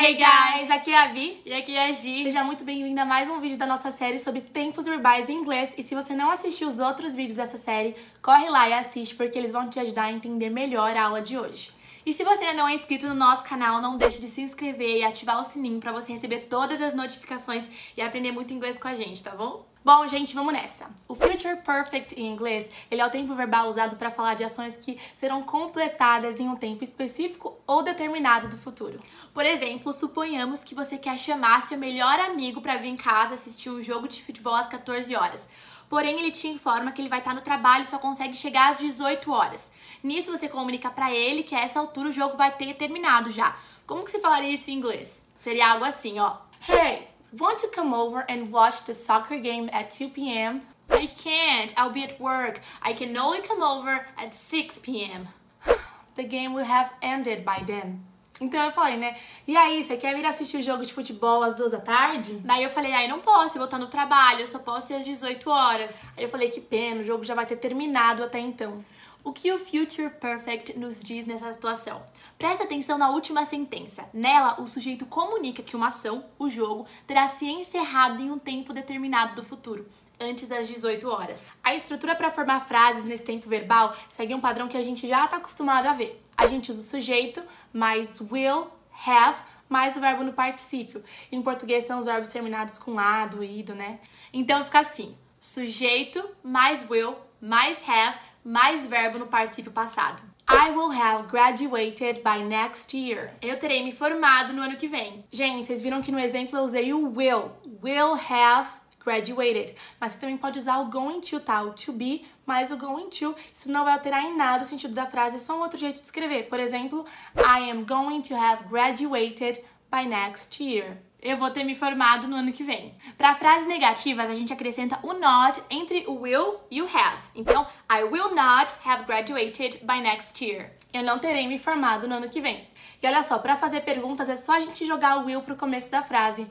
Hey guys, aqui é a Vi e aqui é a Gi. Seja muito bem-vinda a mais um vídeo da nossa série sobre tempos verbais em inglês. E se você não assistiu os outros vídeos dessa série, corre lá e assiste porque eles vão te ajudar a entender melhor a aula de hoje. E se você não é inscrito no nosso canal, não deixe de se inscrever e ativar o sininho para você receber todas as notificações e aprender muito inglês com a gente, tá bom? Bom, gente, vamos nessa. O future perfect em inglês, ele é o tempo verbal usado para falar de ações que serão completadas em um tempo específico ou determinado do futuro. Por exemplo, suponhamos que você quer chamar seu melhor amigo para vir em casa assistir um jogo de futebol às 14 horas. Porém, ele te informa que ele vai estar no trabalho e só consegue chegar às 18 horas. Nisso, você comunica para ele que a essa altura o jogo vai ter terminado já. Como que você falaria isso em inglês? Seria algo assim, ó. Hey, Want to come over and watch the soccer game at 2 p.m.? I can't. I'll be at work. I can only come over at 6 p.m. the game will have ended by then. Então eu falei, né? E aí, você quer vir assistir o jogo de futebol às duas da tarde? Daí eu falei, ai, não posso, eu vou estar no trabalho, eu só posso ir às 18 horas. Aí eu falei, que pena, o jogo já vai ter terminado até então. O que o Future Perfect nos diz nessa situação? Presta atenção na última sentença. Nela, o sujeito comunica que uma ação, o jogo, terá se encerrado em um tempo determinado do futuro, antes das 18 horas. A estrutura para formar frases nesse tempo verbal segue um padrão que a gente já está acostumado a ver. A gente usa o sujeito mais will, have, mais o verbo no particípio. Em português são os verbos terminados com a, do, ido, né? Então fica assim: sujeito mais will mais have mais verbo no particípio passado. I will have graduated by next year. Eu terei me formado no ano que vem. Gente, vocês viram que no exemplo eu usei o will. Will have graduated. Mas você também pode usar o going to, tá? O to be mais o going to. Isso não vai alterar em nada o sentido da frase, é só um outro jeito de escrever. Por exemplo, I am going to have graduated by next year eu vou ter me formado no ano que vem. Para frases negativas, a gente acrescenta o not entre o will e o have. Então, I will not have graduated by next year. Eu não terei me formado no ano que vem. E olha só, para fazer perguntas é só a gente jogar o will pro começo da frase.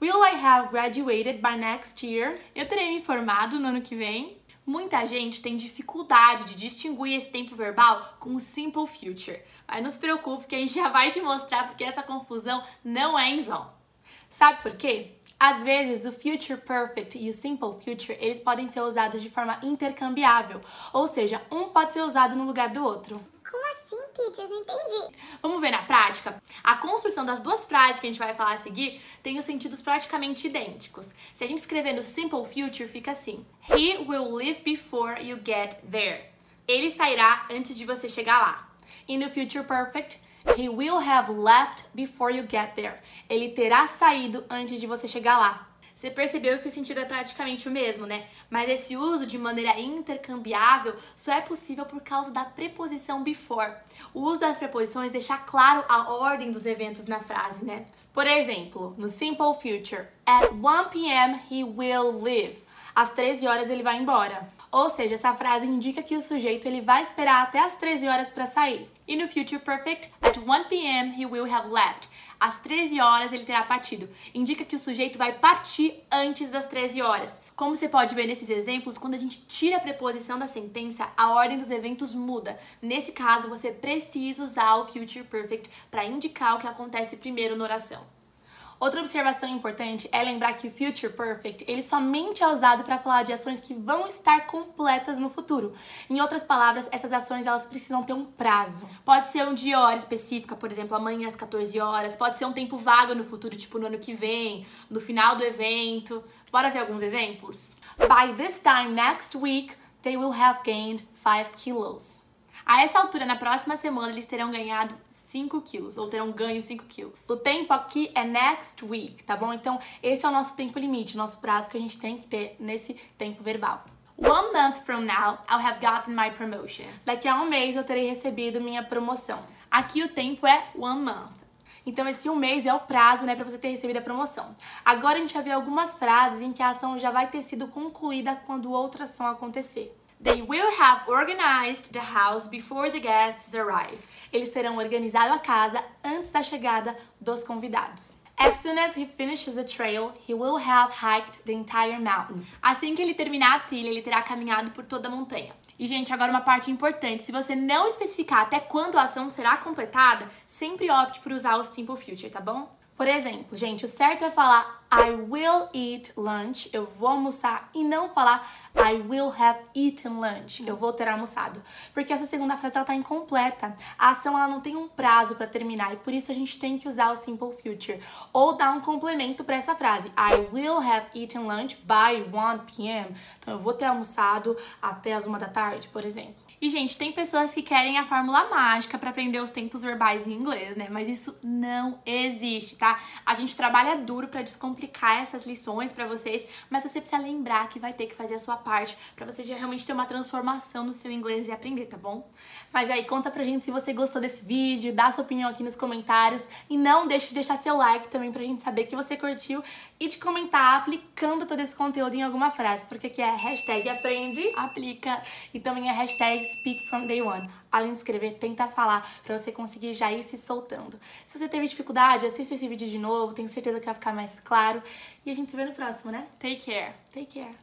Will I have graduated by next year? Eu terei me formado no ano que vem. Muita gente tem dificuldade de distinguir esse tempo verbal com o simple future. Mas não se preocupe que a gente já vai te mostrar porque essa confusão não é em vão. Sabe por quê? Às vezes, o future perfect e o simple future, eles podem ser usados de forma intercambiável, ou seja, um pode ser usado no lugar do outro. Como assim, teacher? Não entendi. Vamos ver na prática? A construção das duas frases que a gente vai falar a seguir tem os sentidos praticamente idênticos. Se a gente escrever no simple future, fica assim: He will leave before you get there. Ele sairá antes de você chegar lá. E no future perfect, He will have left before you get there. Ele terá saído antes de você chegar lá. Você percebeu que o sentido é praticamente o mesmo, né? Mas esse uso de maneira intercambiável só é possível por causa da preposição before. O uso das preposições deixa claro a ordem dos eventos na frase, né? Por exemplo, no simple future, at 1 p.m. he will leave. Às 13 horas ele vai embora. Ou seja, essa frase indica que o sujeito ele vai esperar até as 13 horas para sair. E no future perfect, at 1 p.m. he will have left. Às 13 horas ele terá partido. Indica que o sujeito vai partir antes das 13 horas. Como você pode ver nesses exemplos, quando a gente tira a preposição da sentença, a ordem dos eventos muda. Nesse caso, você precisa usar o future perfect para indicar o que acontece primeiro na oração. Outra observação importante é lembrar que o future perfect, ele somente é usado para falar de ações que vão estar completas no futuro. Em outras palavras, essas ações elas precisam ter um prazo. Pode ser um dia hora específica, por exemplo, amanhã às 14 horas, pode ser um tempo vago no futuro, tipo no ano que vem, no final do evento. Bora ver alguns exemplos? By this time next week, they will have gained 5 kilos. A essa altura, na próxima semana, eles terão ganhado 5 quilos, ou terão ganho 5 quilos. O tempo aqui é next week, tá bom? Então, esse é o nosso tempo limite, o nosso prazo que a gente tem que ter nesse tempo verbal. One month from now, I'll have gotten my promotion. Daqui a um mês eu terei recebido minha promoção. Aqui o tempo é one month. Então, esse um mês é o prazo, né, para você ter recebido a promoção. Agora a gente vai ver algumas frases em que a ação já vai ter sido concluída quando outra ação acontecer. They will have organized the house before the guests arrive. Eles terão organizado a casa antes da chegada dos convidados. As soon as he finishes the trail, he will have hiked the entire mountain. Assim que ele terminar a trilha, ele terá caminhado por toda a montanha. E, gente, agora uma parte importante: se você não especificar até quando a ação será completada, sempre opte por usar o Simple Future, tá bom? Por exemplo, gente, o certo é falar I will eat lunch, eu vou almoçar, e não falar I will have eaten lunch, eu vou ter almoçado. Porque essa segunda frase ela tá incompleta. A ação ela não tem um prazo para terminar e por isso a gente tem que usar o simple future ou dar um complemento para essa frase. I will have eaten lunch by 1 p.m. Então eu vou ter almoçado até as uma da tarde, por exemplo. E, gente, tem pessoas que querem a fórmula mágica para aprender os tempos verbais em inglês, né? Mas isso não existe, tá? A gente trabalha duro para descomplicar essas lições para vocês, mas você precisa lembrar que vai ter que fazer a sua parte para você realmente ter uma transformação no seu inglês e aprender, tá bom? Mas aí, conta pra gente se você gostou desse vídeo, dá sua opinião aqui nos comentários e não deixe de deixar seu like também pra gente saber que você curtiu e de comentar aplicando todo esse conteúdo em alguma frase, porque aqui é hashtag aprende, aplica e também é hashtag speak from day one. Além de escrever, tenta falar para você conseguir já ir se soltando. Se você teve dificuldade, assista esse vídeo de novo, tenho certeza que vai ficar mais claro. E a gente se vê no próximo, né? Take care. Take care.